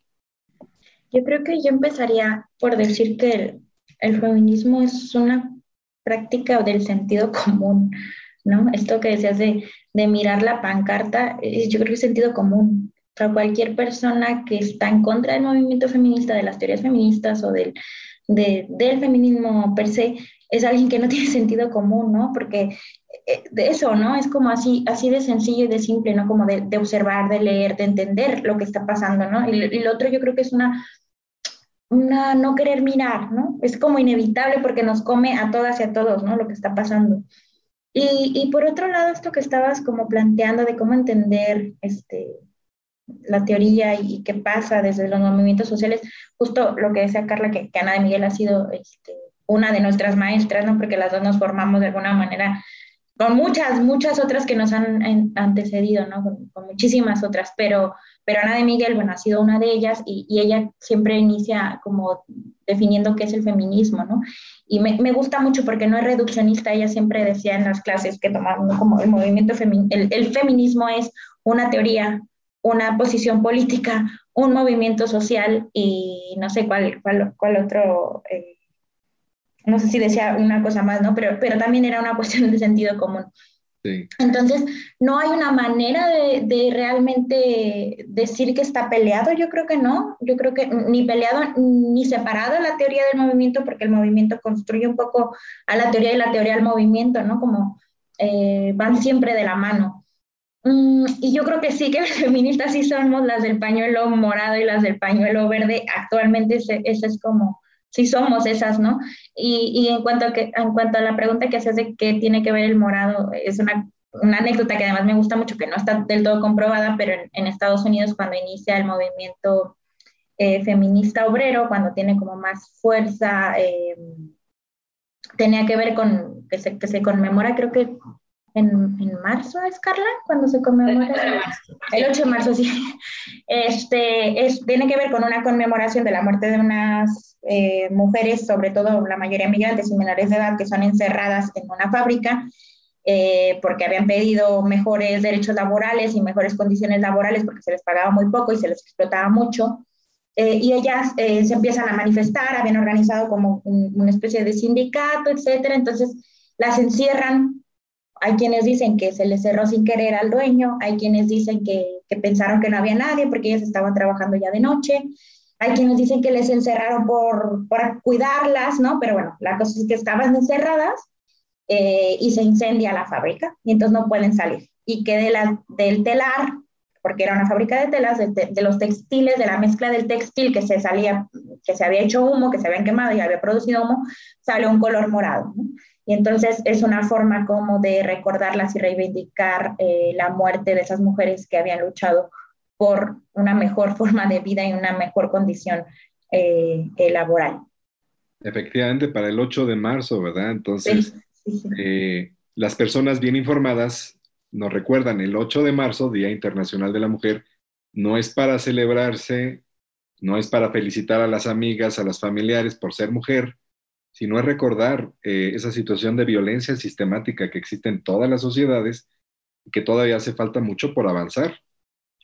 Yo creo que yo empezaría por decir que el feminismo es una práctica del sentido común, ¿no? Esto que decías de, mirar la pancarta, yo creo que es sentido común. Para cualquier persona que está en contra del movimiento feminista, de las teorías feministas o del, del feminismo per se, es alguien que no tiene sentido común, ¿no? Porque eh, de eso, ¿no? Es como así, así de sencillo y de simple, ¿no? Como de, observar, de leer, de entender lo que está pasando, ¿no? Y, y, lo otro yo creo que es una una no querer mirar, ¿no? Es como inevitable porque nos come a todas y a todos, ¿no? Lo que está pasando. Y, y por otro lado, esto que estabas como planteando de cómo entender este, la teoría y, qué pasa desde los movimientos sociales, justo lo que decía Carla, que, que Ana de Miguel ha sido este, una de nuestras maestras, ¿no? Porque las dos nos formamos de alguna manera con muchas, muchas otras que nos han antecedido, ¿no? Con, muchísimas otras, pero, pero Ana de Miguel, bueno, ha sido una de ellas y, ella siempre inicia como definiendo qué es el feminismo, ¿no? Y me, me, gusta mucho porque no es reduccionista, ella siempre decía en las clases que tomamos como el movimiento el, el, feminismo es una teoría, una posición política, un movimiento social y no sé cuál, cuál, cuál otro... Eh, no sé si decía una cosa más, ¿no? Pero, pero también era una cuestión de sentido común. Sí. Entonces, no hay una manera de, de, realmente decir que está peleado, yo creo que no, yo creo que ni peleado ni separado la teoría del movimiento, porque el movimiento construye un poco a la teoría y la teoría del movimiento, ¿no? Como eh, van siempre de la mano. Mm, y yo creo que sí, que las feministas sí somos las del pañuelo morado y las del pañuelo verde. Actualmente ese, ese es como sí somos esas, ¿no? Y, y en, cuanto a que, en cuanto a la pregunta que haces de qué tiene que ver el morado, es una, anécdota que además me gusta mucho, que no está del todo comprobada, pero en, Estados Unidos cuando inicia el movimiento eh, feminista obrero, cuando tiene como más fuerza, eh, tenía que ver con que se, que se conmemora, creo que en, en, marzo, ¿es Carla? Cuando se conmemora. El 8 de marzo, sí. Este, es, tiene que ver con una conmemoración de la muerte de unas eh, mujeres, sobre todo la mayoría migrantes y menores de edad, que son encerradas en una fábrica eh, porque habían pedido mejores derechos laborales y mejores condiciones laborales porque se les pagaba muy poco y se les explotaba mucho. Eh, y ellas se empiezan a manifestar, habían organizado como una especie de sindicato, etcétera. Entonces las encierran hay quienes dicen que se les cerró sin querer al dueño, hay quienes dicen que, que, pensaron que no había nadie porque ellas estaban trabajando ya de noche, hay quienes dicen que les encerraron por, por cuidarlas, ¿no? Pero bueno, la cosa es que estaban encerradas eh, y se incendia la fábrica y entonces no pueden salir. Y que de la, del telar, porque era una fábrica de telas, de, de, los textiles, de la mezcla del textil que se salía, que se había hecho humo, que se habían quemado y había producido humo, sale un color morado. ¿no? Y entonces es una forma como de recordarlas y reivindicar eh, la muerte de esas mujeres que habían luchado por una mejor forma de vida y una mejor condición eh, eh, laboral. Efectivamente, para el 8 de marzo, ¿verdad? Entonces, las personas bien informadas nos recuerdan el 8 de marzo, Día Internacional de la Mujer, no es para celebrarse, no es para felicitar a las amigas, a las familiares por ser mujer, sino es recordar eh, esa situación de violencia sistemática que existe en todas las sociedades y que todavía hace falta mucho por avanzar.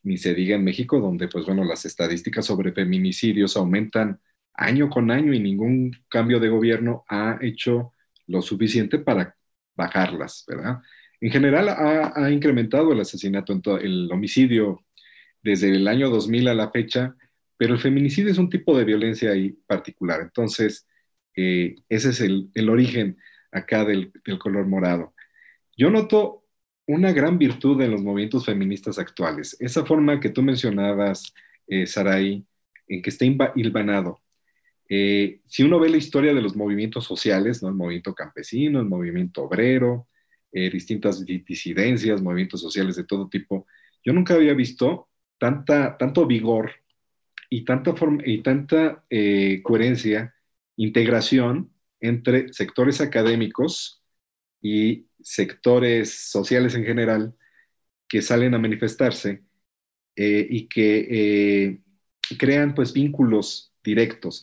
Ni se diga en México, donde, pues bueno, las estadísticas sobre feminicidios aumentan año con año y ningún cambio de gobierno ha hecho lo suficiente para bajarlas, ¿verdad? En general ha, incrementado el asesinato, el homicidio desde el año 2000 a la fecha, pero el feminicidio es un tipo de violencia ahí particular. Entonces, eh, ese es el, origen acá del, color morado. Yo noto una gran virtud en los movimientos feministas actuales. Esa forma que tú mencionabas, eh, Sarai, en que está hilvanado. Eh, si uno ve la historia de los movimientos sociales, ¿no? el movimiento campesino, el movimiento obrero, eh, distintas disidencias, movimientos sociales de todo tipo, yo nunca había visto tanta, tanto vigor y tanta, forma, y tanta eh, coherencia, integración entre sectores académicos y sectores sociales en general que salen a manifestarse y que crean pues vínculos directos.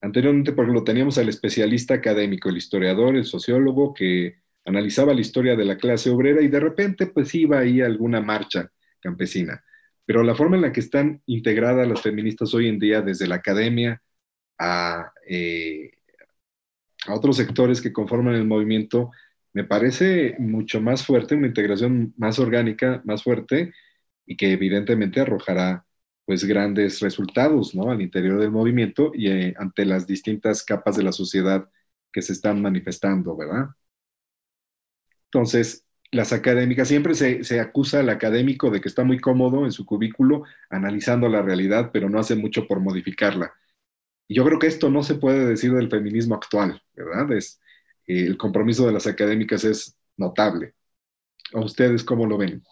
Anteriormente, por ejemplo, teníamos al especialista académico, el historiador, el sociólogo, que analizaba la historia de la clase obrera y de repente pues iba ahí alguna marcha campesina. Pero la forma en la que están integradas las feministas hoy en día, desde la academia a, eh, a otros sectores que conforman el movimiento, me parece mucho más fuerte, una integración más orgánica, más fuerte y que evidentemente arrojará pues grandes resultados ¿no? al interior del movimiento y eh, ante las distintas capas de la sociedad que se están manifestando, ¿verdad? Entonces, las académicas, siempre se, se, acusa al académico de que está muy cómodo en su cubículo analizando la realidad, pero no hace mucho por modificarla. Yo creo que esto no se puede decir del feminismo actual, ¿verdad? Es, eh, el compromiso de las académicas es notable. ¿A ustedes cómo lo ven?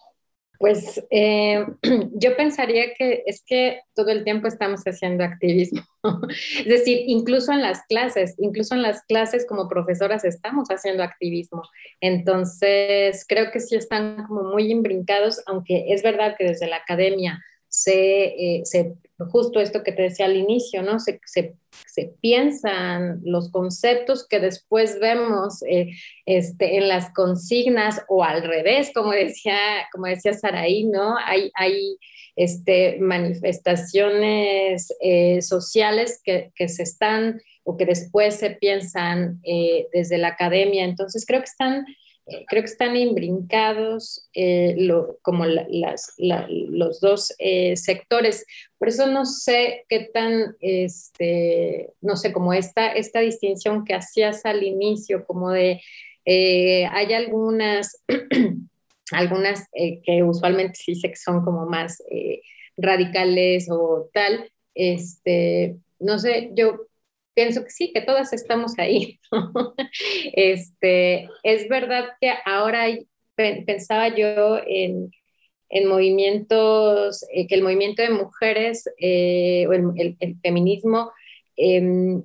Pues eh, yo pensaría que es que todo el tiempo estamos haciendo activismo. es decir, incluso en las clases, incluso en las clases como profesoras estamos haciendo activismo. Entonces, creo que sí están como muy imbrincados, aunque es verdad que desde la academia se, eh, se justo esto que te decía al inicio, ¿no? Se, se, se piensan los conceptos que después vemos eh, este, en las consignas o al revés, como decía, como decía Saraí, ¿no? Hay, hay este, manifestaciones eh, sociales que, que, se están o que después se piensan desde la academia. Entonces creo que están creo que están imbrincados eh, como los dos eh, sectores. Por eso no sé qué tan, este, no sé, como esta, esta distinción que hacías al inicio, como de, eh, hay algunas, algunas que usualmente sí sé que son como más radicales o tal, este, no sé, yo pienso que sí, que todas estamos ahí. este, es verdad que ahora pensaba yo en, movimientos, eh, que el movimiento de mujeres eh, o el, feminismo, em,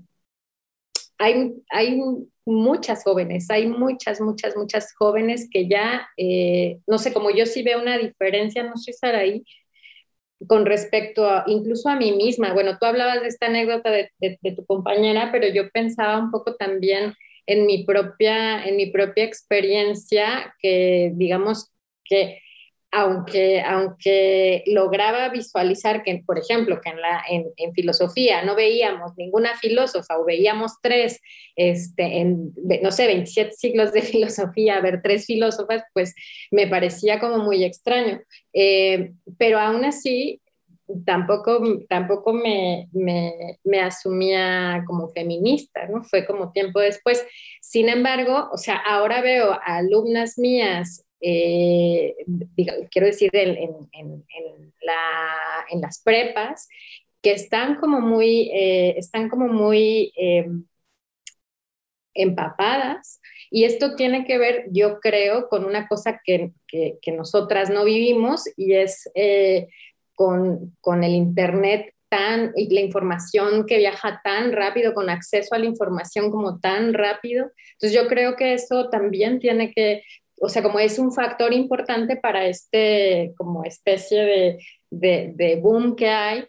hay, hay muchas jóvenes, hay muchas, muchas, muchas jóvenes que ya, eh, no sé, como yo sí veo una diferencia, no sé, ahí con respecto a, incluso a mí misma. Bueno, tú hablabas de esta anécdota de, tu compañera, pero yo pensaba un poco también en mi propia, en mi propia experiencia, que digamos que aunque, aunque lograba visualizar que, por ejemplo, que en, la, en, filosofía no veíamos ninguna filósofa o veíamos tres, este, en, no sé, 27 siglos de filosofía, ver tres filósofas, pues me parecía como muy extraño. Eh, pero aún así, tampoco, tampoco me, me, asumía como feminista, ¿no? Fue como tiempo después. Sin embargo, o sea, ahora veo a alumnas mías eh, quiero decir, en, las prepas, que están como muy, eh, están como muy em, empapadas. Y esto tiene que ver, yo creo, con una cosa que, nosotras no vivimos y es eh, con, con el Internet tan, y la información que viaja tan rápido, con acceso a la información como tan rápido. Entonces yo creo que eso también tiene que o sea, como es un factor importante para este como especie de, de, boom que hay,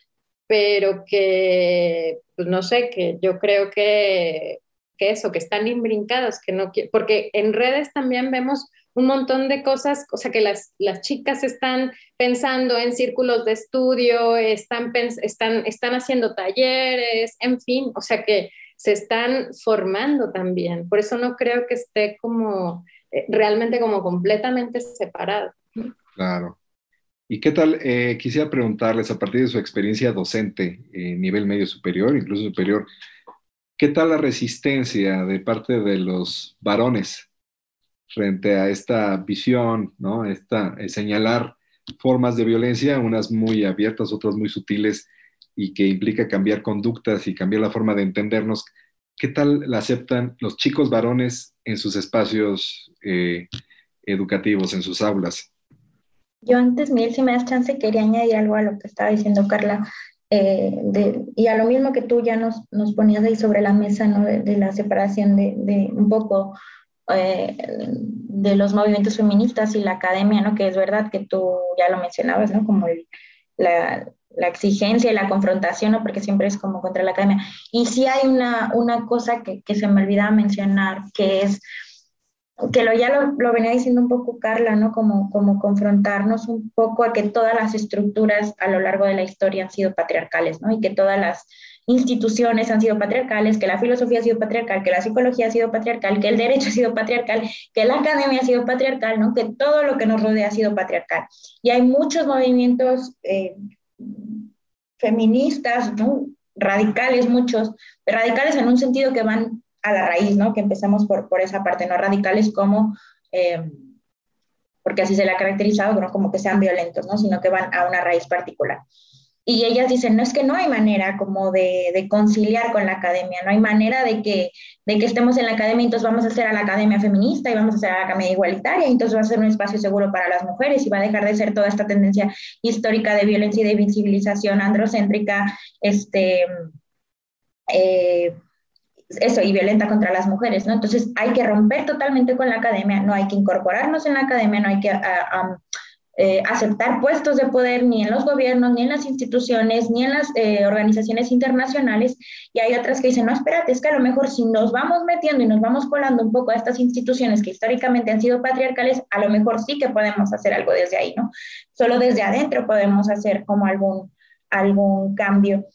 pero que, pues no sé, que yo creo que, que eso, que están imbrincados, que no porque en redes también vemos un montón de cosas, o sea, que las, las chicas están pensando en círculos de estudio, están, están, están haciendo talleres, en fin, o sea, que se están formando también. Por eso no creo que esté como realmente como completamente separado. Claro. ¿Y qué tal? Eh, quisiera preguntarles, a partir de su experiencia docente, en nivel medio superior, incluso superior, ¿qué tal la resistencia de parte de los varones frente a esta visión, ¿no? Esta, eh, señalar formas de violencia, unas muy abiertas, otras muy sutiles, y que implica cambiar conductas y cambiar la forma de entendernos. ¿Qué tal la aceptan los chicos varones en sus espacios eh, educativos, en sus aulas? Yo antes, Miguel, si me das chance, quería añadir algo a lo que estaba diciendo Carla. Eh, y a lo mismo que tú ya nos, ponías ahí sobre la mesa, ¿no? De, la separación de, de un poco eh, de los movimientos feministas y la academia, ¿no? Que es verdad que tú ya lo mencionabas, ¿no? Como la, la, exigencia y la confrontación, ¿no? Porque siempre es como contra la academia. Y sí hay una, una cosa que, que se me olvidaba mencionar, que es que lo, ya lo, lo, venía diciendo un poco Carla, ¿no? Como, como confrontarnos un poco a que todas las estructuras a lo largo de la historia han sido patriarcales, ¿no? Y que todas las instituciones han sido patriarcales, que la filosofía ha sido patriarcal, que la psicología ha sido patriarcal, que el derecho ha sido patriarcal, que la academia ha sido patriarcal, ¿no? Que todo lo que nos rodea ha sido patriarcal. Y hay muchos movimientos eh, feministas. Radicales, muchos, radicales en un sentido que van a la raíz, ¿no? Que empecemos por, por esa parte, no radicales como, eh, porque así se le ha caracterizado, no como que sean violentos, ¿no? Sino que van a una raíz particular. Y ellas dicen, no es que no hay manera como de, conciliar con la academia, no hay manera de que, de que estemos en la academia entonces vamos a hacer a la academia feminista y vamos a hacer a la academia igualitaria y entonces va a ser un espacio seguro para las mujeres y va a dejar de ser toda esta tendencia histórica de violencia y de visibilización androcéntrica, este, eh, eso, y violenta contra las mujeres, ¿no? Entonces hay que romper totalmente con la academia, no hay que incorporarnos en la academia, no hay que eh, aceptar puestos de poder ni en los gobiernos, ni en las instituciones, ni en las eh, organizaciones internacionales. Y hay otras que dicen, no, espérate, es que a lo mejor si nos vamos metiendo y nos vamos colando un poco a estas instituciones que históricamente han sido patriarcales, a lo mejor sí que podemos hacer algo desde ahí, ¿no? Solo desde adentro podemos hacer como algún, algún cambio.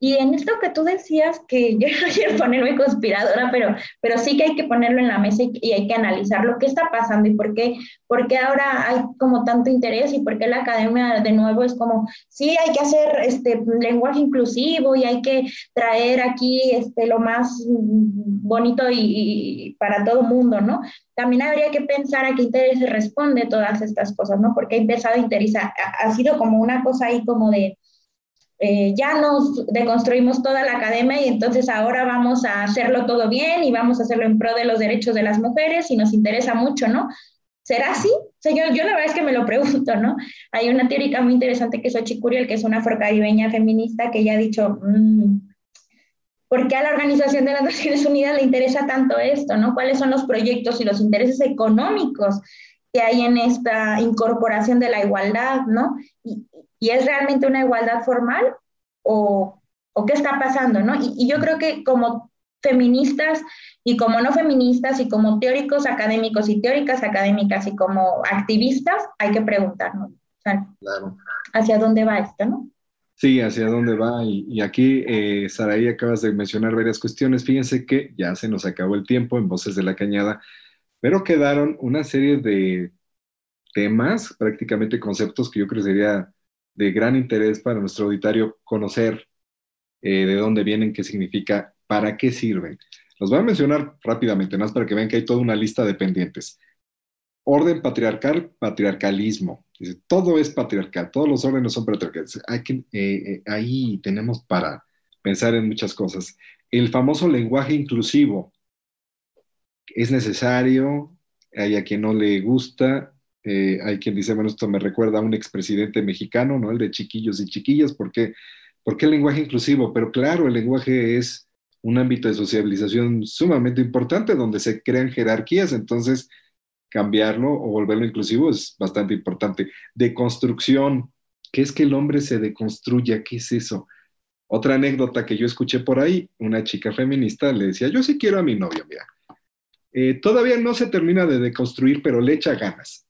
Y en esto que tú decías, que yo no quiero ponerme conspiradora, pero, pero sí que hay que ponerlo en la mesa y, hay que analizar lo que está pasando y por qué, por qué ahora hay como tanto interés y por qué la academia de nuevo es como, sí, hay que hacer este lenguaje inclusivo y hay que traer aquí este, lo más bonito y, para todo mundo, ¿no? También habría que pensar a qué interés responde todas estas cosas, ¿no? Porque ha empezado a interesar, ha sido como una cosa ahí como de eh, ya nos deconstruimos toda la academia y entonces ahora vamos a hacerlo todo bien y vamos a hacerlo en pro de los derechos de las mujeres y nos interesa mucho, ¿no? ¿Será así? O yo, la verdad es que me lo pregunto, ¿no? Hay una teórica muy interesante que es Ochicuriel, que es una afrocaribeña feminista, que ya ha dicho, mmm, ¿por qué a la Organización de las Naciones Unidas le interesa tanto esto, ¿no? ¿Cuáles son los proyectos y los intereses económicos que hay en esta incorporación de la igualdad, ¿no? Y es realmente una igualdad formal o, o qué está pasando, ¿no? Y, y, yo creo que como feministas y como no feministas y como teóricos académicos y teóricas académicas y como activistas hay que preguntarnos, claro. ¿hacia dónde va esto, no? Sí, hacia dónde va. Y, y aquí, eh, Saraí, acabas de mencionar varias cuestiones. Fíjense que ya se nos acabó el tiempo en Voces de la Cañada, pero quedaron una serie de temas, prácticamente conceptos que yo creo sería de gran interés para nuestro auditorio conocer eh, de dónde vienen, qué significa, para qué sirven. Los voy a mencionar rápidamente, más para que vean que hay toda una lista de pendientes. Orden patriarcal, patriarcalismo. Todo es patriarcal, todos los órdenes son patriarcales. Hay que, eh, eh, ahí tenemos para pensar en muchas cosas. El famoso lenguaje inclusivo es necesario, hay a quien no le gusta, eh, hay quien dice, bueno, esto me recuerda a un expresidente mexicano, ¿no? El de chiquillos y chiquillas, ¿por qué? ¿Por qué el lenguaje inclusivo? Pero claro, el lenguaje es un ámbito de sociabilización sumamente importante donde se crean jerarquías, entonces cambiarlo o volverlo inclusivo es bastante importante. Deconstrucción, ¿qué es que el hombre se deconstruya? ¿Qué es eso? Otra anécdota que yo escuché por ahí, una chica feminista le decía, yo sí quiero a mi novio, mira, eh, todavía no se termina de deconstruir, pero le echa ganas.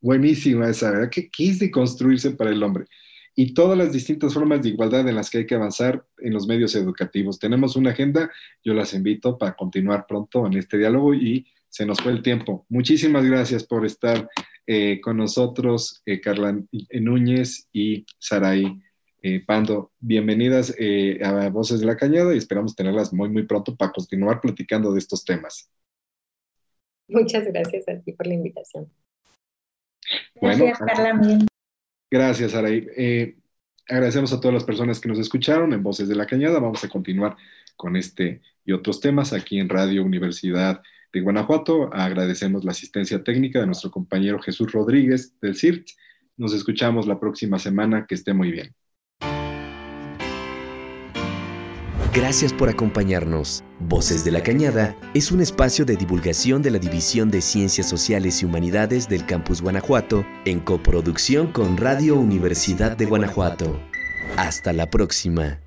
Buenísima esa, ¿verdad? ¿Qué, ¿Qué, es de construirse para el hombre? Y todas las distintas formas de igualdad en las que hay que avanzar en los medios educativos. Tenemos una agenda, yo las invito para continuar pronto en este diálogo y se nos fue el tiempo. Muchísimas gracias por estar eh, con nosotros, eh, Carla Núñez y Saraí eh, Pando. Bienvenidas a Voces de la Cañada y esperamos tenerlas muy, muy pronto para continuar platicando de estos temas. Muchas gracias a ti por la invitación. Gracias, Carla. Gracias, Saraí. agradecemos a todas las personas que nos escucharon en Voces de la Cañada. Vamos a continuar con este y otros temas aquí en Radio Universidad de Guanajuato. Agradecemos la asistencia técnica de nuestro compañero Jesús Rodríguez del CIRT. Nos escuchamos la próxima semana. Que esté muy bien. Gracias por acompañarnos. Voces de la Cañada es un espacio de divulgación de la División de Ciencias Sociales y Humanidades del Campus Guanajuato en coproducción con Radio Universidad de Guanajuato. Hasta la próxima.